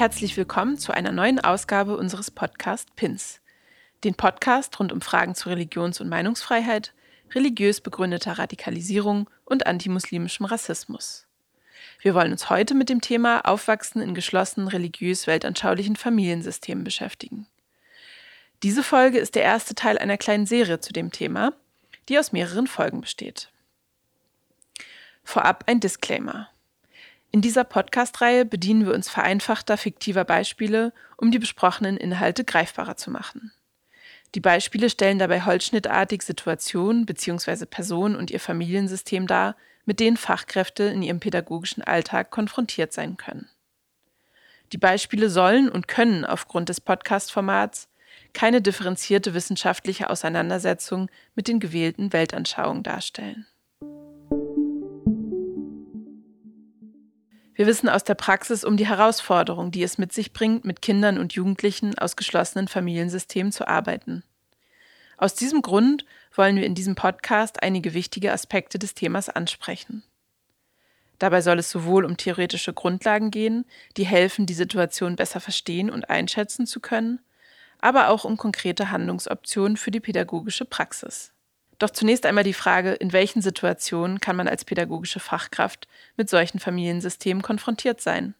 Herzlich willkommen zu einer neuen Ausgabe unseres Podcasts PINS, den Podcast rund um Fragen zu Religions- und Meinungsfreiheit, religiös begründeter Radikalisierung und antimuslimischem Rassismus. Wir wollen uns heute mit dem Thema Aufwachsen in geschlossenen religiös-weltanschaulichen Familiensystemen beschäftigen. Diese Folge ist der erste Teil einer kleinen Serie zu dem Thema, die aus mehreren Folgen besteht. Vorab ein Disclaimer. In dieser Podcast-Reihe bedienen wir uns vereinfachter fiktiver Beispiele, um die besprochenen Inhalte greifbarer zu machen. Die Beispiele stellen dabei holzschnittartig Situationen bzw. Personen und ihr Familiensystem dar, mit denen Fachkräfte in ihrem pädagogischen Alltag konfrontiert sein können. Die Beispiele sollen und können aufgrund des Podcast-Formats keine differenzierte wissenschaftliche Auseinandersetzung mit den gewählten Weltanschauungen darstellen. Wir wissen aus der Praxis um die Herausforderung, die es mit sich bringt, mit Kindern und Jugendlichen aus geschlossenen Familiensystemen zu arbeiten. Aus diesem Grund wollen wir in diesem Podcast einige wichtige Aspekte des Themas ansprechen. Dabei soll es sowohl um theoretische Grundlagen gehen, die helfen, die Situation besser verstehen und einschätzen zu können, aber auch um konkrete Handlungsoptionen für die pädagogische Praxis. Doch zunächst einmal die Frage, in welchen Situationen kann man als pädagogische Fachkraft mit solchen Familiensystemen konfrontiert sein?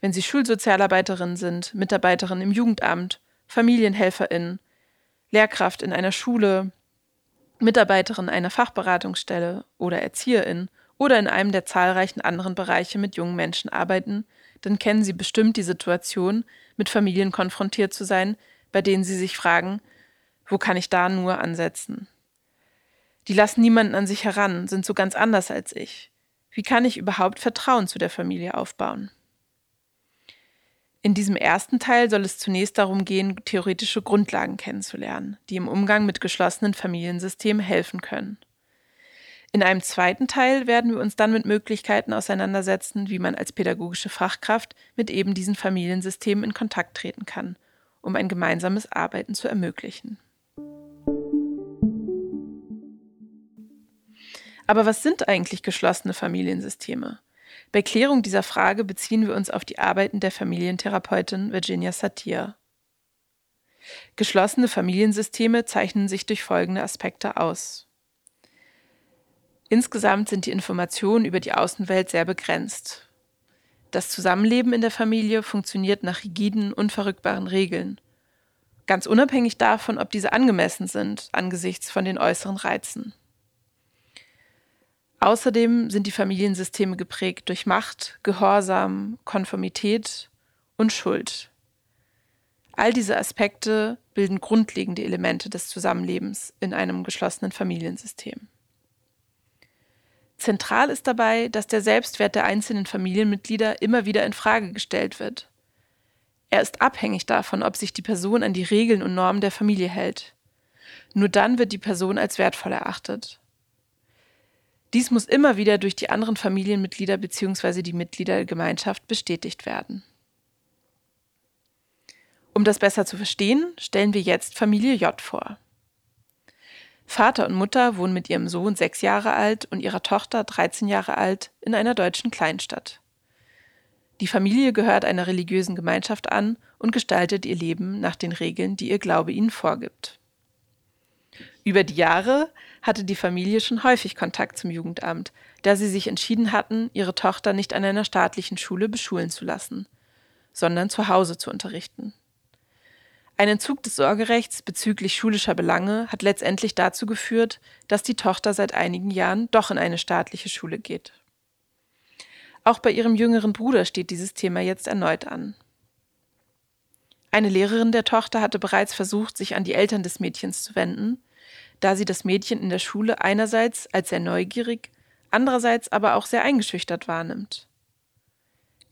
Wenn Sie Schulsozialarbeiterin sind, Mitarbeiterin im Jugendamt, Familienhelferin, Lehrkraft in einer Schule, Mitarbeiterin einer Fachberatungsstelle oder Erzieherin oder in einem der zahlreichen anderen Bereiche mit jungen Menschen arbeiten, dann kennen Sie bestimmt die Situation, mit Familien konfrontiert zu sein, bei denen Sie sich fragen, wo kann ich da nur ansetzen? Die lassen niemanden an sich heran, sind so ganz anders als ich. Wie kann ich überhaupt Vertrauen zu der Familie aufbauen? In diesem ersten Teil soll es zunächst darum gehen, theoretische Grundlagen kennenzulernen, die im Umgang mit geschlossenen Familiensystemen helfen können. In einem zweiten Teil werden wir uns dann mit Möglichkeiten auseinandersetzen, wie man als pädagogische Fachkraft mit eben diesen Familiensystemen in Kontakt treten kann, um ein gemeinsames Arbeiten zu ermöglichen. Aber was sind eigentlich geschlossene Familiensysteme? Bei Klärung dieser Frage beziehen wir uns auf die Arbeiten der Familientherapeutin Virginia Satir. Geschlossene Familiensysteme zeichnen sich durch folgende Aspekte aus. Insgesamt sind die Informationen über die Außenwelt sehr begrenzt. Das Zusammenleben in der Familie funktioniert nach rigiden, unverrückbaren Regeln, ganz unabhängig davon, ob diese angemessen sind angesichts von den äußeren Reizen. Außerdem sind die Familiensysteme geprägt durch Macht, Gehorsam, Konformität und Schuld. All diese Aspekte bilden grundlegende Elemente des Zusammenlebens in einem geschlossenen Familiensystem. Zentral ist dabei, dass der Selbstwert der einzelnen Familienmitglieder immer wieder in Frage gestellt wird. Er ist abhängig davon, ob sich die Person an die Regeln und Normen der Familie hält. Nur dann wird die Person als wertvoll erachtet. Dies muss immer wieder durch die anderen Familienmitglieder bzw. die Mitglieder der Gemeinschaft bestätigt werden. Um das besser zu verstehen, stellen wir jetzt Familie J vor. Vater und Mutter wohnen mit ihrem Sohn sechs Jahre alt und ihrer Tochter 13 Jahre alt in einer deutschen Kleinstadt. Die Familie gehört einer religiösen Gemeinschaft an und gestaltet ihr Leben nach den Regeln, die ihr Glaube ihnen vorgibt. Über die Jahre hatte die Familie schon häufig Kontakt zum Jugendamt, da sie sich entschieden hatten, ihre Tochter nicht an einer staatlichen Schule beschulen zu lassen, sondern zu Hause zu unterrichten. Ein Entzug des Sorgerechts bezüglich schulischer Belange hat letztendlich dazu geführt, dass die Tochter seit einigen Jahren doch in eine staatliche Schule geht. Auch bei ihrem jüngeren Bruder steht dieses Thema jetzt erneut an. Eine Lehrerin der Tochter hatte bereits versucht, sich an die Eltern des Mädchens zu wenden, da sie das Mädchen in der Schule einerseits als sehr neugierig, andererseits aber auch sehr eingeschüchtert wahrnimmt.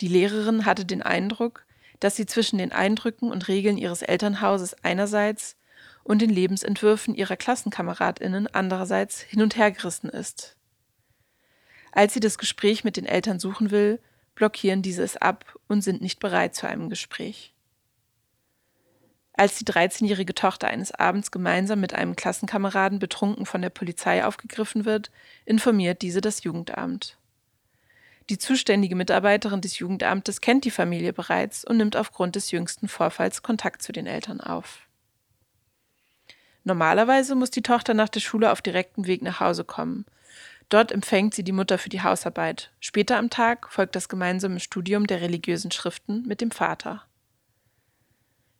Die Lehrerin hatte den Eindruck, dass sie zwischen den Eindrücken und Regeln ihres Elternhauses einerseits und den Lebensentwürfen ihrer Klassenkameradinnen andererseits hin und her gerissen ist. Als sie das Gespräch mit den Eltern suchen will, blockieren diese es ab und sind nicht bereit zu einem Gespräch. Als die 13-jährige Tochter eines Abends gemeinsam mit einem Klassenkameraden betrunken von der Polizei aufgegriffen wird, informiert diese das Jugendamt. Die zuständige Mitarbeiterin des Jugendamtes kennt die Familie bereits und nimmt aufgrund des jüngsten Vorfalls Kontakt zu den Eltern auf. Normalerweise muss die Tochter nach der Schule auf direktem Weg nach Hause kommen. Dort empfängt sie die Mutter für die Hausarbeit. Später am Tag folgt das gemeinsame Studium der religiösen Schriften mit dem Vater.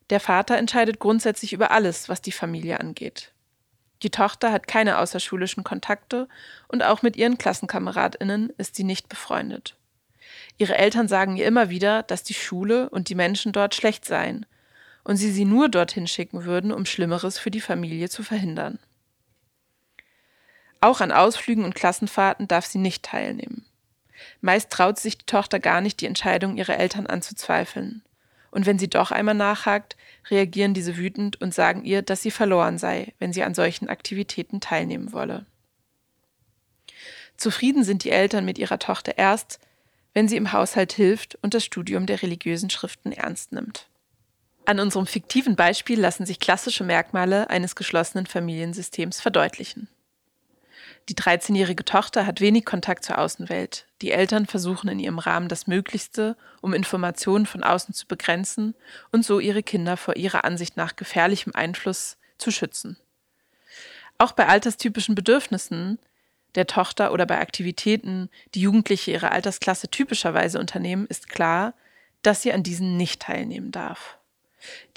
Der Vater entscheidet grundsätzlich über alles, was die Familie angeht. Die Tochter hat keine außerschulischen Kontakte und auch mit ihren Klassenkameradinnen ist sie nicht befreundet. Ihre Eltern sagen ihr immer wieder, dass die Schule und die Menschen dort schlecht seien und sie sie nur dorthin schicken würden, um Schlimmeres für die Familie zu verhindern. Auch an Ausflügen und Klassenfahrten darf sie nicht teilnehmen. Meist traut sich die Tochter gar nicht, die Entscheidung ihrer Eltern anzuzweifeln. Und wenn sie doch einmal nachhakt, reagieren diese wütend und sagen ihr, dass sie verloren sei, wenn sie an solchen Aktivitäten teilnehmen wolle. Zufrieden sind die Eltern mit ihrer Tochter erst, wenn sie im Haushalt hilft und das Studium der religiösen Schriften ernst nimmt. An unserem fiktiven Beispiel lassen sich klassische Merkmale eines geschlossenen Familiensystems verdeutlichen. Die 13-jährige Tochter hat wenig Kontakt zur Außenwelt. Die Eltern versuchen in ihrem Rahmen das Möglichste, um Informationen von außen zu begrenzen und so ihre Kinder vor ihrer Ansicht nach gefährlichem Einfluss zu schützen. Auch bei alterstypischen Bedürfnissen der Tochter oder bei Aktivitäten, die Jugendliche ihrer Altersklasse typischerweise unternehmen, ist klar, dass sie an diesen nicht teilnehmen darf.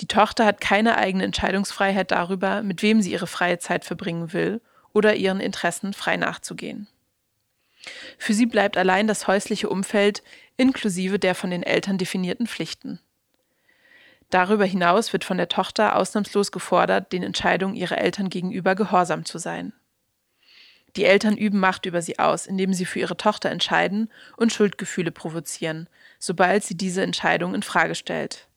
Die Tochter hat keine eigene Entscheidungsfreiheit darüber, mit wem sie ihre freie Zeit verbringen will oder ihren Interessen frei nachzugehen. Für sie bleibt allein das häusliche Umfeld inklusive der von den Eltern definierten Pflichten. Darüber hinaus wird von der Tochter ausnahmslos gefordert, den Entscheidungen ihrer Eltern gegenüber gehorsam zu sein. Die Eltern üben Macht über sie aus, indem sie für ihre Tochter entscheiden und Schuldgefühle provozieren, sobald sie diese Entscheidung in Frage stellt.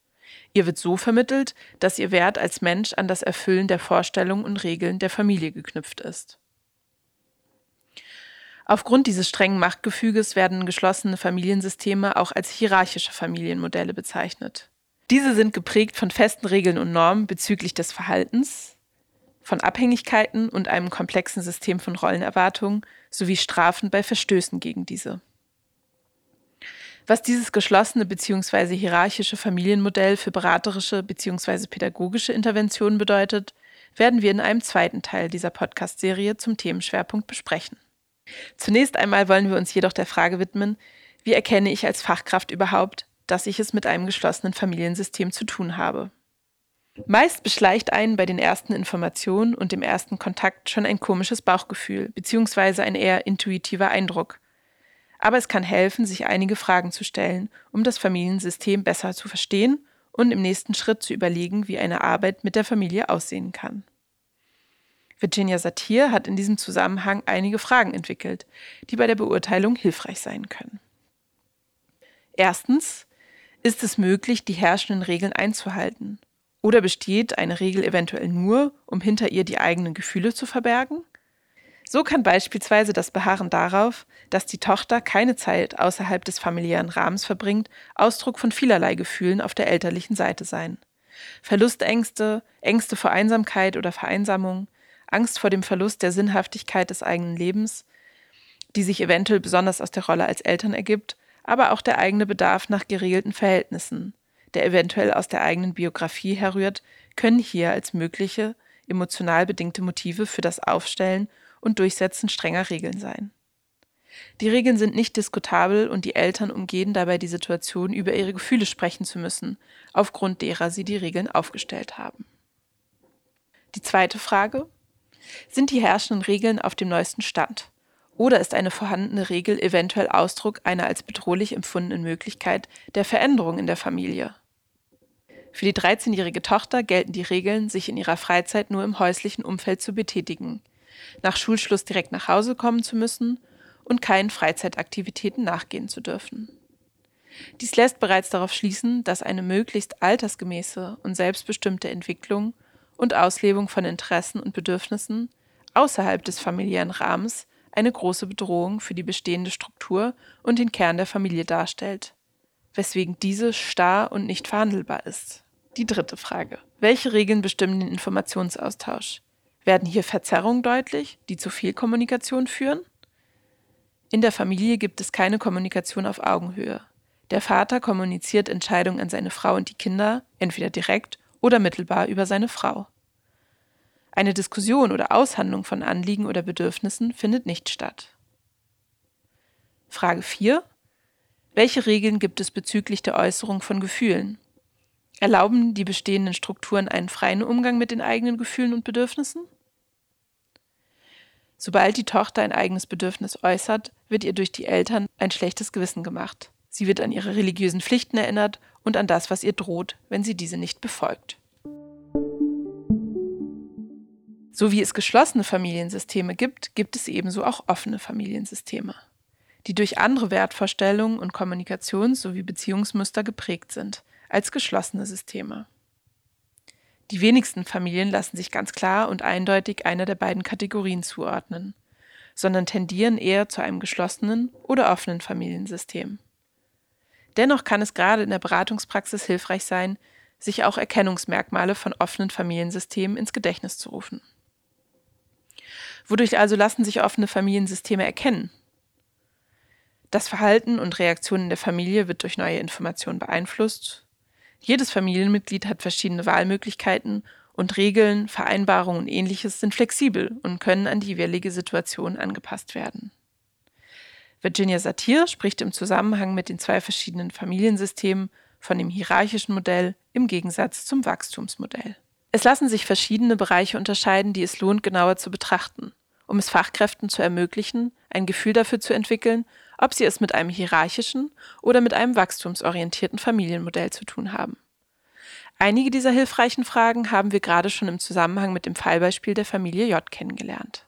Ihr wird so vermittelt, dass ihr Wert als Mensch an das Erfüllen der Vorstellungen und Regeln der Familie geknüpft ist. Aufgrund dieses strengen Machtgefüges werden geschlossene Familiensysteme auch als hierarchische Familienmodelle bezeichnet. Diese sind geprägt von festen Regeln und Normen bezüglich des Verhaltens, von Abhängigkeiten und einem komplexen System von Rollenerwartungen sowie Strafen bei Verstößen gegen diese. Was dieses geschlossene bzw. hierarchische Familienmodell für beraterische bzw. pädagogische Interventionen bedeutet, werden wir in einem zweiten Teil dieser Podcast-Serie zum Themenschwerpunkt besprechen. Zunächst einmal wollen wir uns jedoch der Frage widmen, wie erkenne ich als Fachkraft überhaupt, dass ich es mit einem geschlossenen Familiensystem zu tun habe. Meist beschleicht einen bei den ersten Informationen und dem ersten Kontakt schon ein komisches Bauchgefühl bzw. ein eher intuitiver Eindruck, aber es kann helfen, sich einige Fragen zu stellen, um das Familiensystem besser zu verstehen und im nächsten Schritt zu überlegen, wie eine Arbeit mit der Familie aussehen kann. Virginia Satir hat in diesem Zusammenhang einige Fragen entwickelt, die bei der Beurteilung hilfreich sein können. Erstens, ist es möglich, die herrschenden Regeln einzuhalten? Oder besteht eine Regel eventuell nur, um hinter ihr die eigenen Gefühle zu verbergen? So kann beispielsweise das Beharren darauf, dass die Tochter keine Zeit außerhalb des familiären Rahmens verbringt, Ausdruck von vielerlei Gefühlen auf der elterlichen Seite sein. Verlustängste, Ängste vor Einsamkeit oder Vereinsamung, Angst vor dem Verlust der Sinnhaftigkeit des eigenen Lebens, die sich eventuell besonders aus der Rolle als Eltern ergibt, aber auch der eigene Bedarf nach geregelten Verhältnissen, der eventuell aus der eigenen Biografie herrührt, können hier als mögliche emotional bedingte Motive für das Aufstellen und Durchsetzen strenger Regeln sein. Die Regeln sind nicht diskutabel und die Eltern umgehen dabei die Situation, über ihre Gefühle sprechen zu müssen, aufgrund derer sie die Regeln aufgestellt haben. Die zweite Frage. Sind die herrschenden Regeln auf dem neuesten Stand? Oder ist eine vorhandene Regel eventuell Ausdruck einer als bedrohlich empfundenen Möglichkeit der Veränderung in der Familie? Für die 13-jährige Tochter gelten die Regeln, sich in ihrer Freizeit nur im häuslichen Umfeld zu betätigen, nach Schulschluss direkt nach Hause kommen zu müssen und keinen Freizeitaktivitäten nachgehen zu dürfen. Dies lässt bereits darauf schließen, dass eine möglichst altersgemäße und selbstbestimmte Entwicklung und Auslebung von Interessen und Bedürfnissen außerhalb des familiären Rahmens eine große Bedrohung für die bestehende Struktur und den Kern der Familie darstellt, weswegen diese starr und nicht verhandelbar ist. Die dritte Frage. Welche Regeln bestimmen den Informationsaustausch? Werden hier Verzerrungen deutlich, die zu viel Kommunikation führen? In der Familie gibt es keine Kommunikation auf Augenhöhe. Der Vater kommuniziert Entscheidungen an seine Frau und die Kinder, entweder direkt oder mittelbar über seine Frau. Eine Diskussion oder Aushandlung von Anliegen oder Bedürfnissen findet nicht statt. Frage 4. Welche Regeln gibt es bezüglich der Äußerung von Gefühlen? Erlauben die bestehenden Strukturen einen freien Umgang mit den eigenen Gefühlen und Bedürfnissen? Sobald die Tochter ein eigenes Bedürfnis äußert, wird ihr durch die Eltern ein schlechtes Gewissen gemacht. Sie wird an ihre religiösen Pflichten erinnert und an das, was ihr droht, wenn sie diese nicht befolgt. So wie es geschlossene Familiensysteme gibt, gibt es ebenso auch offene Familiensysteme, die durch andere Wertvorstellungen und Kommunikations- sowie Beziehungsmuster geprägt sind als geschlossene Systeme. Die wenigsten Familien lassen sich ganz klar und eindeutig einer der beiden Kategorien zuordnen, sondern tendieren eher zu einem geschlossenen oder offenen Familiensystem. Dennoch kann es gerade in der Beratungspraxis hilfreich sein, sich auch Erkennungsmerkmale von offenen Familiensystemen ins Gedächtnis zu rufen. Wodurch also lassen sich offene Familiensysteme erkennen? Das Verhalten und Reaktionen der Familie wird durch neue Informationen beeinflusst jedes Familienmitglied hat verschiedene Wahlmöglichkeiten und Regeln, Vereinbarungen und ähnliches sind flexibel und können an die jeweilige Situation angepasst werden. Virginia Satir spricht im Zusammenhang mit den zwei verschiedenen Familiensystemen von dem hierarchischen Modell im Gegensatz zum Wachstumsmodell. Es lassen sich verschiedene Bereiche unterscheiden, die es lohnt genauer zu betrachten, um es Fachkräften zu ermöglichen, ein Gefühl dafür zu entwickeln, ob sie es mit einem hierarchischen oder mit einem wachstumsorientierten Familienmodell zu tun haben. Einige dieser hilfreichen Fragen haben wir gerade schon im Zusammenhang mit dem Fallbeispiel der Familie J kennengelernt.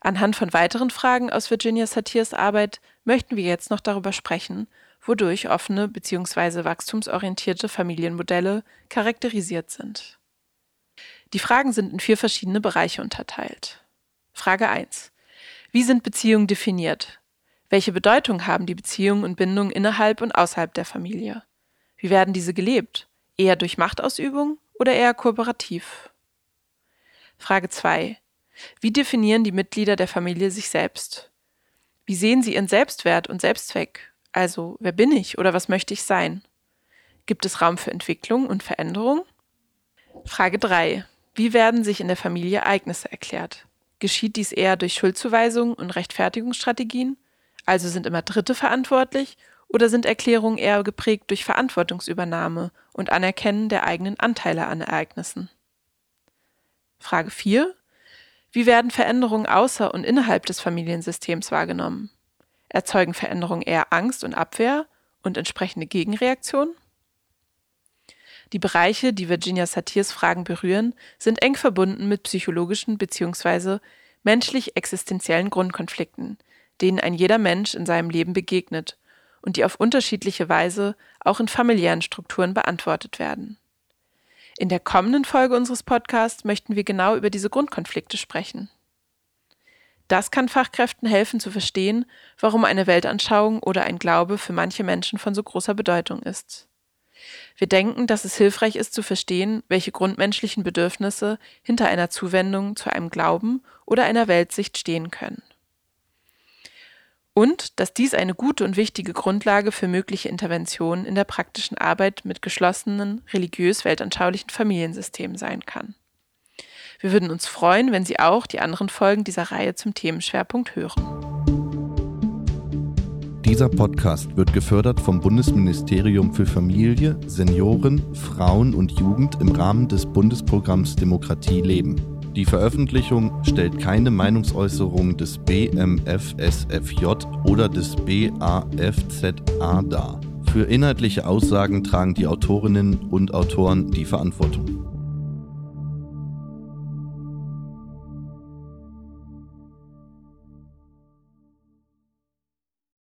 Anhand von weiteren Fragen aus Virginia Satirs Arbeit möchten wir jetzt noch darüber sprechen, wodurch offene bzw. wachstumsorientierte Familienmodelle charakterisiert sind. Die Fragen sind in vier verschiedene Bereiche unterteilt. Frage 1. Wie sind Beziehungen definiert? Welche Bedeutung haben die Beziehungen und Bindungen innerhalb und außerhalb der Familie? Wie werden diese gelebt? Eher durch Machtausübung oder eher kooperativ? Frage 2. Wie definieren die Mitglieder der Familie sich selbst? Wie sehen sie ihren Selbstwert und Selbstzweck? Also, wer bin ich oder was möchte ich sein? Gibt es Raum für Entwicklung und Veränderung? Frage 3. Wie werden sich in der Familie Ereignisse erklärt? Geschieht dies eher durch Schuldzuweisungen und Rechtfertigungsstrategien also sind immer Dritte verantwortlich oder sind Erklärungen eher geprägt durch Verantwortungsübernahme und Anerkennen der eigenen Anteile an Ereignissen? Frage 4. Wie werden Veränderungen außer und innerhalb des Familiensystems wahrgenommen? Erzeugen Veränderungen eher Angst und Abwehr und entsprechende Gegenreaktionen? Die Bereiche, die Virginia Satirs Fragen berühren, sind eng verbunden mit psychologischen bzw. menschlich existenziellen Grundkonflikten, denen ein jeder Mensch in seinem Leben begegnet und die auf unterschiedliche Weise auch in familiären Strukturen beantwortet werden. In der kommenden Folge unseres Podcasts möchten wir genau über diese Grundkonflikte sprechen. Das kann Fachkräften helfen zu verstehen, warum eine Weltanschauung oder ein Glaube für manche Menschen von so großer Bedeutung ist. Wir denken, dass es hilfreich ist zu verstehen, welche grundmenschlichen Bedürfnisse hinter einer Zuwendung zu einem Glauben oder einer Weltsicht stehen können und dass dies eine gute und wichtige Grundlage für mögliche Interventionen in der praktischen Arbeit mit geschlossenen, religiös-weltanschaulichen Familiensystemen sein kann. Wir würden uns freuen, wenn Sie auch die anderen Folgen dieser Reihe zum Themenschwerpunkt hören. Dieser Podcast wird gefördert vom Bundesministerium für Familie, Senioren, Frauen und Jugend im Rahmen des Bundesprogramms Demokratie leben. Die Veröffentlichung stellt keine Meinungsäußerung des BMFSFJ oder des BAFZA dar. Für inhaltliche Aussagen tragen die Autorinnen und Autoren die Verantwortung.